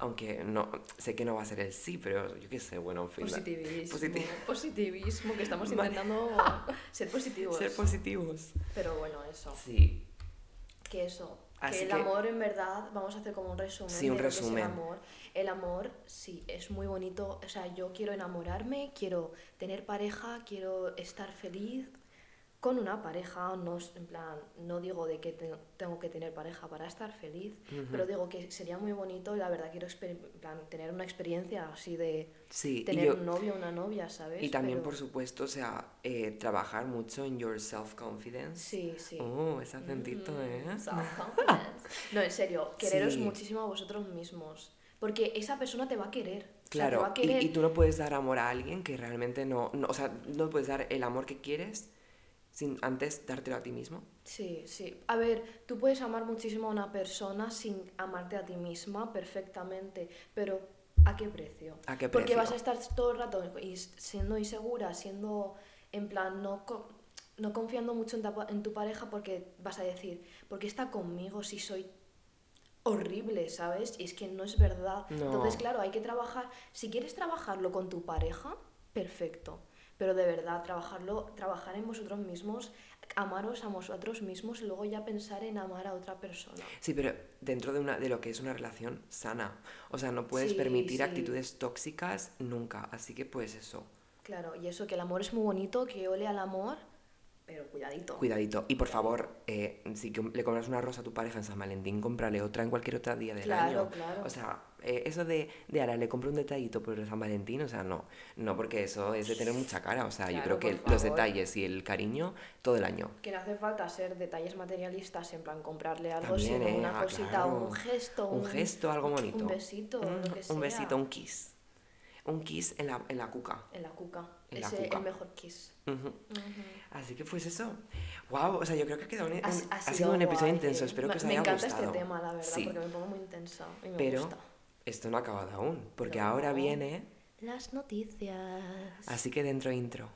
aunque no, sé que no va a ser el sí, pero yo qué sé, bueno, en fin. Positivismo. Positi- Positivismo, que estamos intentando ser positivos. Ser positivos. Pero bueno, eso. Sí, Que eso. Así que el que- amor, en verdad, vamos a hacer como un resumen. Sí, un de lo que es resumen. el amor. El amor, sí, es muy bonito. O sea, yo quiero enamorarme, quiero tener pareja, quiero estar feliz con una pareja. No, en plan, no digo de que te- tengo que tener pareja para estar feliz, pero digo que sería muy bonito y la verdad quiero en plan, tener una experiencia así de sí. y tener yo- un novio, una novia, ¿sabes? Y también, Pero- por supuesto, o sea, eh, trabajar mucho en your self-confidence. Sí, sí. Oh, ese acentito, Mm, ¿eh? self-confidence. No, en serio, quereros Sí. muchísimo a vosotros mismos. Porque esa persona te va a querer. O sea, te Claro, va a y- querer. y, tú no puedes dar amor a alguien que realmente no, no, o sea, no puedes dar el amor que quieres sin antes dártelo a ti mismo. Sí, sí. A ver, tú puedes amar muchísimo a una persona sin amarte a ti misma perfectamente, pero ¿a qué precio? ¿A qué Porque precio? vas a estar todo el rato siendo insegura, siendo en plan no, no confiando mucho en, ta- en tu pareja porque vas a decir, ¿por qué está conmigo si soy horrible, ¿sabes? Y es que no es verdad. No. Entonces, claro, hay que trabajar. Si quieres trabajarlo con tu pareja, perfecto. Pero de verdad, trabajarlo, trabajar en vosotros mismos, amaros a vosotros mismos y luego ya pensar en amar a otra persona. Sí, pero dentro de, una, de lo que es una relación sana. O sea, no puedes Sí, permitir sí. actitudes tóxicas nunca. Así que pues eso, Claro, y eso que el amor es muy bonito, que ole al amor, pero cuidadito. cuidadito. Y por favor, eh, si le compras una rosa a tu pareja en San Valentín, cómprale otra en cualquier otro día del Claro, año. claro. O sea, eh, eso de, de ahora le compro un detallito por San Valentín, o sea, no. No, porque eso es de tener mucha cara. O sea, yo Claro, creo que por los favor. detalles y el cariño todo el año. Que no hace falta ser detalles materialistas, en plan comprarle algo, También, sino eh, una ah, cosita, claro. un gesto, Un gesto, algo bonito. Un besito, Mm, lo que sea. Un besito, un kiss. Un kiss en la, en la cuca. En la cuca. En la Ese cuca. el mejor kiss. Ujú. Ujú. Así que pues eso. Wow, o sea, yo creo que ha quedado un, un- Ha- ha, sido, sido un episodio guay, intenso. eh. Espero Me- que os Me haya encanta gustado. este tema, la verdad, Sí, porque me pongo muy intensa y me pero gusta. Esto no ha acabado aún, porque No. ahora viene. Las noticias. Así que dentro intro.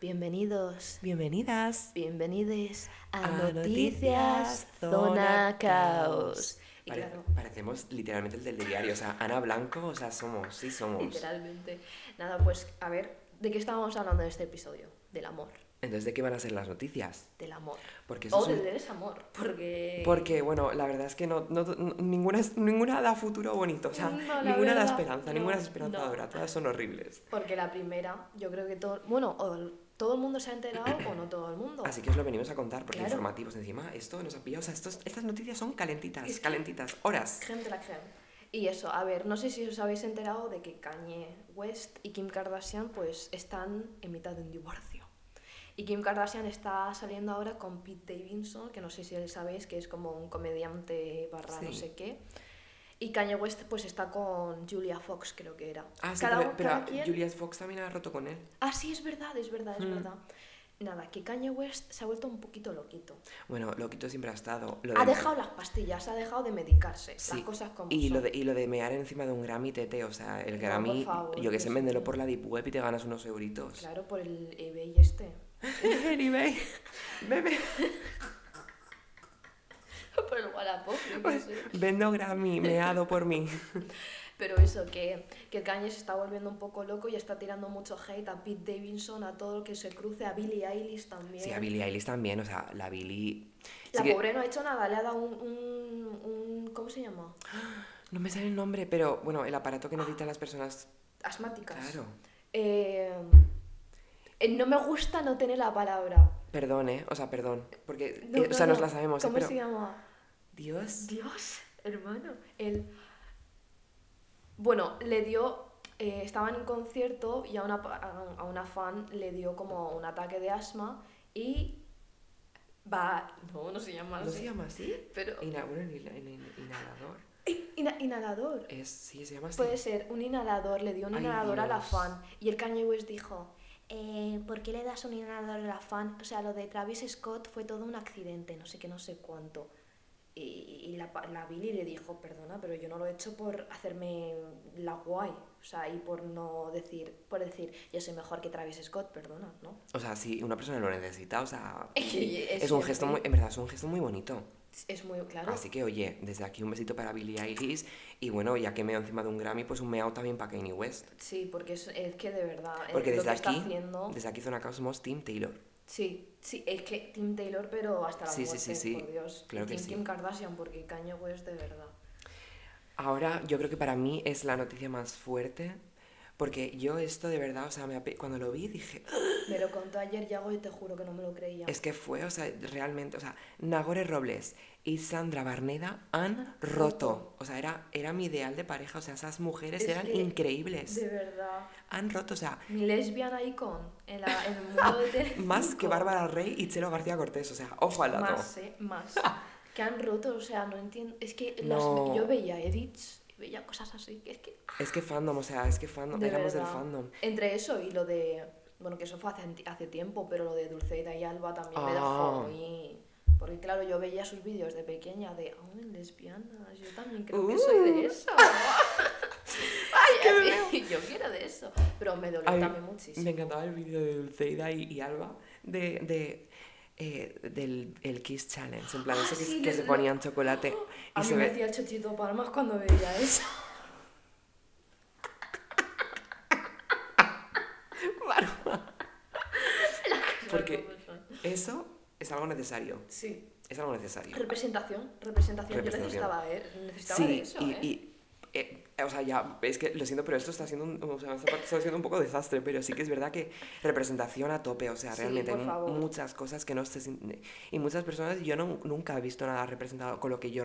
Bienvenidos. Bienvenidas. Bienvenides a, a Noticias, Noticias Zona Caos. Y Pare- claro, Parecemos literalmente el del diario. O sea, Ana Blanco, o sea, somos, sí somos. literalmente. Nada, pues a ver, ¿de qué estábamos hablando en este episodio? Del amor. Entonces, ¿de qué van a ser las noticias? Del amor. Porque O es un- del desamor. Porque. Porque, bueno, la verdad es que no, no- no- ninguna, ninguna da futuro bonito, o sea, No, ninguna da verdad, esperanza, no, ninguna es esperanzadora, todas son horribles. Porque la primera, yo creo que todo. Bueno, todo el mundo se ha enterado o no todo el mundo. Así que os lo venimos a contar, porque Claro. informativos encima, esto nos ha pillado, o sea, estos- estas noticias son calentitas, Es que- calentitas, horas. Creme de la creme. Y eso, a ver, no sé si os habéis enterado de que Kanye West y Kim Kardashian pues están en mitad de un divorcio. Y Kim Kardashian está saliendo ahora con Pete Davidson, que no sé si sabéis que es como un comediante barra no Sí. sé qué. Y Kanye West pues está con Julia Fox, creo que era. Ah, sí, Cada pero, pero cada quien- Julia Fox también ha roto con él. Ah, sí, es verdad, es verdad, es Mm. verdad. Nada, que Kanye West se ha vuelto un poquito loquito. Bueno, loquito siempre ha estado. Lo Ha de- dejado las pastillas, ha dejado de medicarse, Sí, las cosas como Y son. lo, de, y lo de mear encima de un Grammy, tete, o sea, el No, Grammy, por favor, yo que sé, véndelo por la Deep Web y te ganas unos euritos. Claro, por el eBay este. En eBay, bebe. por el Wallapop, sé. Vendo Grammy, meado por mí. Pero eso, que, que Kanye se está volviendo un poco loco y está tirando mucho hate a Pete Davidson, a todo lo que se cruce, a Billie Eilish también. Sí, a Billie Eilish también, o sea, la Billie... La sí que- pobre no ha hecho nada, le ha dado un, un, un- ¿Cómo se llama? No me sale el nombre, pero bueno, el aparato que necesitan las personas... Asmáticas. Claro. Eh, no me gusta no tener la palabra. Perdón, ¿eh? O sea, perdón. Porque, No, eh, o no, sea, nos no. la sabemos, ¿eh? ¿Cómo Pero... se llama? Dios. Dios, hermano. El... Bueno, le dio. eh, estaba en un concierto y a una, a una fan le dio como un ataque de asma y. Va. No, no se llama ¿No así. se llama así? Pero. Ina- bueno, el ina- in- inhalador. Ina- inhalador. Es, sí, se llama así. Puede ser un inhalador, le dio un Ay, inhalador a la Dios. fan. Y el Kanye West dijo: eh, ¿Por qué le das un inhalador a la fan? O sea, lo de Travis Scott fue todo un accidente, no sé qué, no sé cuánto. Y, y la, la Billy le dijo: Perdona, pero yo no lo he hecho por hacerme la guay. O sea, y por no decir, por decir, yo soy mejor que Travis Scott, perdona, ¿no? O sea, si una persona lo necesita, o sea... Es es un gesto muy... En verdad, es un gesto muy bonito. Es muy claro. Así que, oye, desde aquí un besito para Billie Eilish. Y bueno, ya que meo encima de un Grammy, pues un meao también para Kanye West. Sí, porque es, es que de verdad, Porque desde aquí, haciendo. desde aquí Zona Caos somos Team Taylor. Sí, sí, es que Tim Taylor, pero hasta la Sí, muerte, sí, sí, por Dios. claro que. Kim Kardashian, porque Kanye West de verdad. Ahora, yo creo que para mí es la noticia más fuerte. Porque yo esto de verdad, o sea, me cuando lo vi dije, "Ah". Me lo contó ayer Yago y te juro que no me lo creía. es que fue, o sea, realmente, o sea, Nagore Robles y Sandra Barneda han roto. O sea, era, era mi ideal de pareja, o sea, esas mujeres Es eran que, increíbles. De verdad. Han roto, o sea, Mi lesbian icon en, la, en el mundo de más que Bárbara Rey y Chelo García Cortés, o sea, ojo al dato. Más, eh, más. que han roto, o sea, no entiendo. Es que las- No. yo veía edits veía cosas así. Que es que. Es que fandom, o sea, es que fandom, de éramos del fandom. Entre eso y lo de. Bueno, que eso fue hace, hace tiempo, pero lo de Dulceida y Alba también me Ah. dejó muy. Porque claro, yo veía sus vídeos de pequeña de, oh, lesbianas, yo también creo que soy Uh. de eso. Ay, qué Yo quiero de eso. Pero me dolió mí también muchísimo. Me encantaba el vídeo de Dulceida y, y Alba de, de, eh, del el Kiss Challenge, en plan, Ah, ese que, sí, que se ponían chocolate A y mí se me ve... hacía el chochito palmas cuando veía eso. Porque eso es algo necesario, Sí. es algo necesario. Representación, representación. Yo Representación. necesitaba, eh, necesitaba Sí, eso, y, ¿eh? y, eh, o sea, ya, es que lo siento, pero esto está siendo un, o sea, esta parte está siendo un poco desastre, pero sí que es verdad que representación a tope, o sea, Sí, realmente hay favor. muchas cosas que no se y muchas personas yo no, nunca he visto nada representado con lo que yo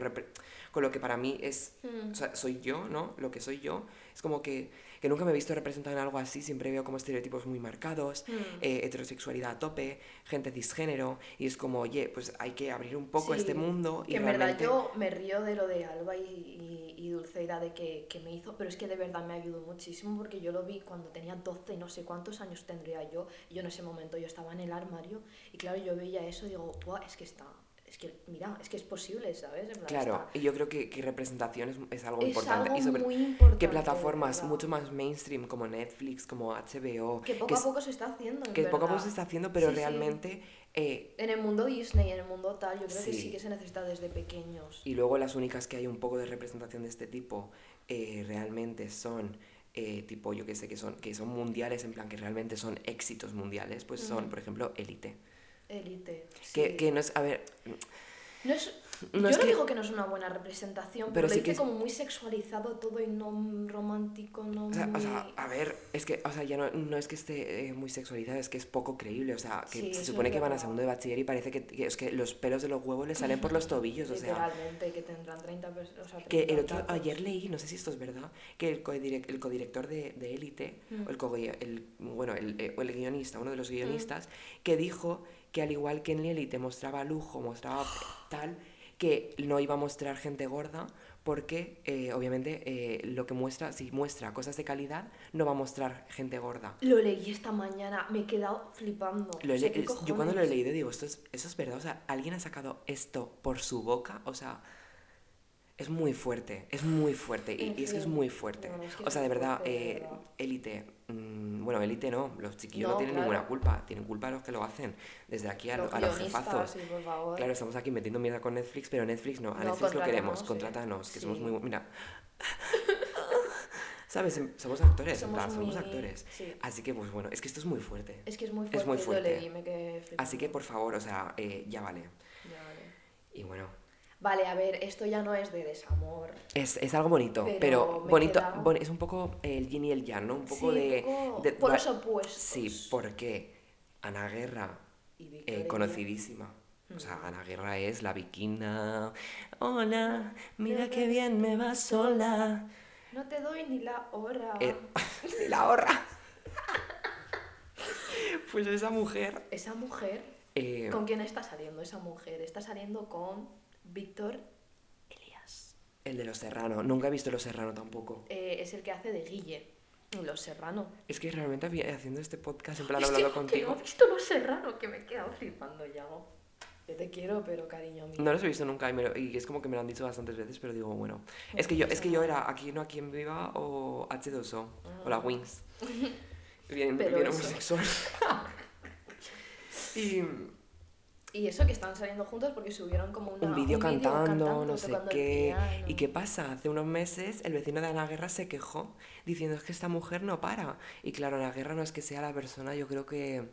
con lo que para mí es Mm. o sea, soy yo, ¿no? Lo que soy yo es como que, que nunca me he visto representado en algo así, siempre veo como estereotipos muy marcados, Mm. eh, heterosexualidad a tope, gente cisgénero, y es como, oye, pues hay que abrir un poco Sí, este mundo y que en realmente... verdad yo me río de lo de Alba y, y, y Dulceida de que, que me hizo, pero es que de verdad me ayudó muchísimo porque yo lo vi cuando tenía 12 y no sé cuántos años tendría yo. Y yo en ese momento yo estaba en el armario y claro, yo veía eso y digo, Buah, es que está, es que mira, es que es posible, ¿sabes? En Claro, y yo creo que, que representación es, es algo es importante. algo y sobre muy importante. que plataformas verdad. mucho más mainstream como Netflix, como HBO, Que poco es- a poco se está haciendo. en que poco a poco verdad. se está haciendo, pero Sí, sí. realmente... eh, En el mundo Disney, en el mundo tal, yo creo que Sí. sí que se necesita desde pequeños. Y luego las únicas que hay un poco de representación de este tipo eh, realmente son eh, tipo, yo que sé, que son, que son mundiales, en plan que realmente son éxitos mundiales, pues son, Ujú. por ejemplo, Elite. Élite. Que, sí. que no es, a ver, No es, No yo es no que- digo que no es una buena representación, Pero pero, sí que es- como muy sexualizado todo y no romántico, no o sea, muy... o sea, a ver, es que, o sea, ya no, no es que esté eh, muy sexualizada, es que es poco creíble, o sea, que Sí, se supone que van a segundo de bachiller y parece que, que es que los pelos de los huevos le salen por los tobillos, o sea... Literalmente, que tendrán 30 personas. O sea, Que el 30 otro, ayer leí, no sé si esto es verdad, que el, codirec- el codirector de, de Élite, Mm. o el, co- el, bueno, el, eh, o el guionista, uno de los guionistas, que dijo que al igual que en Élite mostraba lujo, mostraba tal, que no iba a mostrar gente gorda, porque eh, obviamente eh, lo que muestra, si muestra cosas de calidad, no va a mostrar gente gorda. Lo leí esta mañana, me he quedado flipando. Lo he O sea, le- ¿qué yo cuando lo he leído digo, esto es, eso es verdad, o sea, alguien ha sacado esto por su boca, o sea, es muy fuerte, es muy fuerte, y, es que es muy fuerte. bueno, es que o sea, de verdad, eh, verdad. élite, mm, bueno, élite no, los chiquillos no, No, tienen claro. ninguna culpa, tienen culpa los que lo hacen, desde aquí a, lo- Los a los jefazos. sí, por favor. Claro, estamos aquí metiendo mierda con Netflix, pero Netflix no, a No, Netflix lo queremos, contrátanos, eh. contrátanos, que somos Sí. muy... Mira, ¿Sabes? Em- Somos actores, Somos plan, somos muy- actores. sí. Así que, pues bueno, es que esto es muy fuerte. Es que es muy Es fuerte, muy yo fuerte. me quedé. Así que, por favor, o sea, eh, ya vale. Ya, vale. Y bueno, Vale, a ver, esto ya no es de desamor. es, es algo bonito, Pero bonito, queda- es un poco el yin y el yang, ¿no? Un poco Sí, de... un poco de- polos va- opuestos. Sí, porque Ana Guerra, Y eh, conocidísima. O sea, Mm. Ana Guerra es la viquina. Hola, mira qué bien me va sola. No te doy ni la hora. Eh, y la horra. Pues esa mujer. Esa mujer, eh, ¿con quién está saliendo esa mujer? Está saliendo con Víctor Elías. el de Los Serrano. Nunca he visto Los Serrano tampoco. Eh, es el que hace de Guille Los Serrano. Es que realmente había- haciendo este podcast, en plan Hostia, hablando que no contigo. he visto Los Serrano, que me he quedado flipando ya. Yo te quiero, pero cariño mío. No los he visto nunca y, me lo- y es como que me lo han dicho bastantes veces, pero digo, bueno. Es que yo, es que yo era aquí no aquí en Viva o H2O o la Wings. Bien, Pero bien homosexual. y Y eso que están saliendo juntos porque subieron como una, un vídeo cantando, no sé qué. ¿Y qué pasa? Hace unos meses el vecino de Ana Guerra se quejó diciendo es que esta mujer no para. Y claro, Ana Guerra no es que sea la persona, yo creo que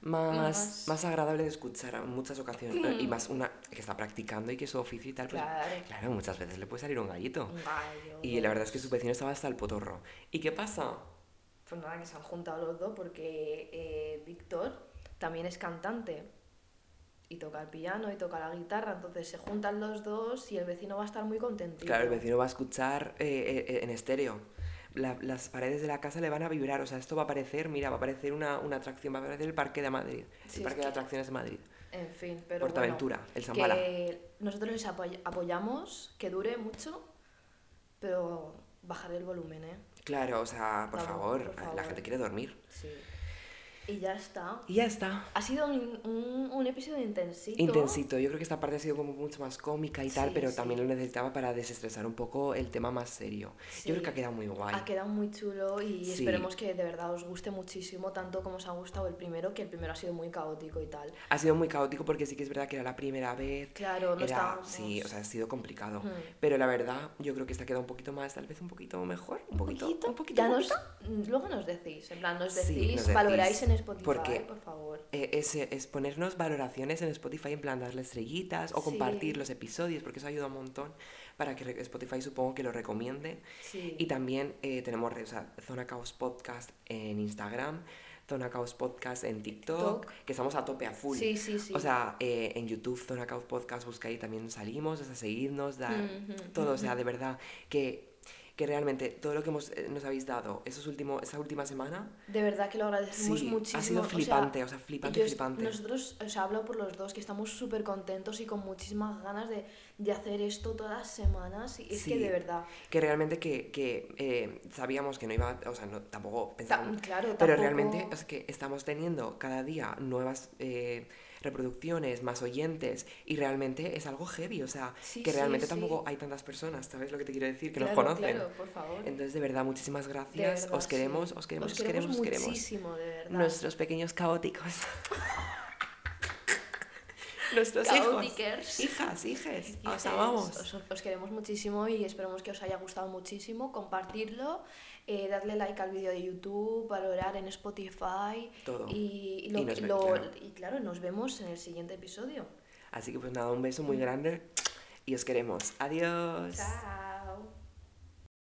más, Más- más agradable de escuchar en muchas ocasiones. Y más una que está practicando y que es su oficio y tal. Pues, Claro. claro, muchas veces le puede salir un gallito. Gallo, Y la verdad es que dos. su vecino estaba hasta el potorro. ¿Y qué pasa? Pues nada, que se han juntado los dos porque eh, Víctor también es cantante y toca el piano y toca la guitarra, entonces se juntan los dos y el vecino va a estar muy contento. Claro, el vecino va a escuchar eh, eh, en estéreo. La- las paredes de la casa le van a vibrar, o sea, esto va a parecer, mira, va a parecer una, una atracción, va a parecer el Parque de Madrid, Sí, el Parque de que- Atracciones de Madrid, En fin, pero Portaventura, el Zambala. que nosotros les apoy- apoyamos, que dure mucho, pero bajar el volumen, ¿eh? Claro, o sea, por, favor, por la favor. gente quiere dormir. Sí. Y ya está. Y ya está. Ha sido un, un, un episodio intensito. Intensito, yo creo que esta parte ha sido como mucho más cómica y tal, pero sí. también lo necesitaba para desestresar un poco el tema más serio. Sí. Yo creo que ha quedado muy guay. Ha quedado muy chulo y esperemos que de verdad os guste muchísimo, tanto como os ha gustado el primero, que el primero ha sido muy caótico y tal. Ha sido muy caótico porque sí que es verdad que era la primera vez. Claro, no Era, estábamos... sí, o sea, ha sido complicado. Hmm. Pero la verdad, yo creo que esta queda un poquito más, tal vez un poquito mejor. Un poquito, un poquito. ya un nos, poquito. luego nos decís, en plan, nos Sí, decís, nos decís, valoráis en Spotify, porque- por favor. Eh, es, es ponernos valoraciones en Spotify, en plan darle estrellitas o Sí. compartir los episodios, porque eso ayuda un montón para que Spotify supongo que lo recomiende. Sí. Y también eh, tenemos o sea, Zona Caos Podcast en Instagram, Zona Caos Podcast en TikTok, TikTok. que estamos a tope, a full. Sí, sí, sí. O sea, eh, en YouTube, Zona Caos Podcast, buscáis también salimos, o sea, seguidnos, dar todo, o sea, de verdad, que, que realmente todo lo que hemos, eh, nos habéis dado esos últimos, esa última semana, de verdad que lo agradecemos sí, muchísimo. ha sido o sea, flipante, o sea, flipante, yo flipante. Nosotros, o sea, hablo por los dos, que estamos súper contentos y con muchísimas ganas de, de hacer esto todas las semanas. Y es que Sí. de verdad, que realmente que, que eh, sabíamos que no iba, o sea, no, tampoco ta- pensábamos, claro, pero tampoco- realmente es que estamos teniendo cada día nuevas eh, reproducciones, más oyentes, y realmente es algo heavy, o sea, Sí, que realmente sí. tampoco hay tantas personas, ¿sabes lo que te quiero decir? Que nos Claro, conocen. Claro, por favor. Entonces, de verdad, muchísimas gracias, verdad, os queremos, os queremos, Os os queremos, os queremos. muchísimo, de verdad. Nuestros pequeños caóticos. Nuestros hijos. Caóticers. Hijas, hijes. Os Hijes, amamos. Os, os queremos muchísimo y esperemos que os haya gustado muchísimo. Compartirlo, eh, darle like al vídeo de YouTube, valorar en Spotify. Todo. Y, lo Y nos claro. y claro, nos vemos en el siguiente episodio. Así que pues nada, un beso muy grande y os queremos. Adiós. Chao.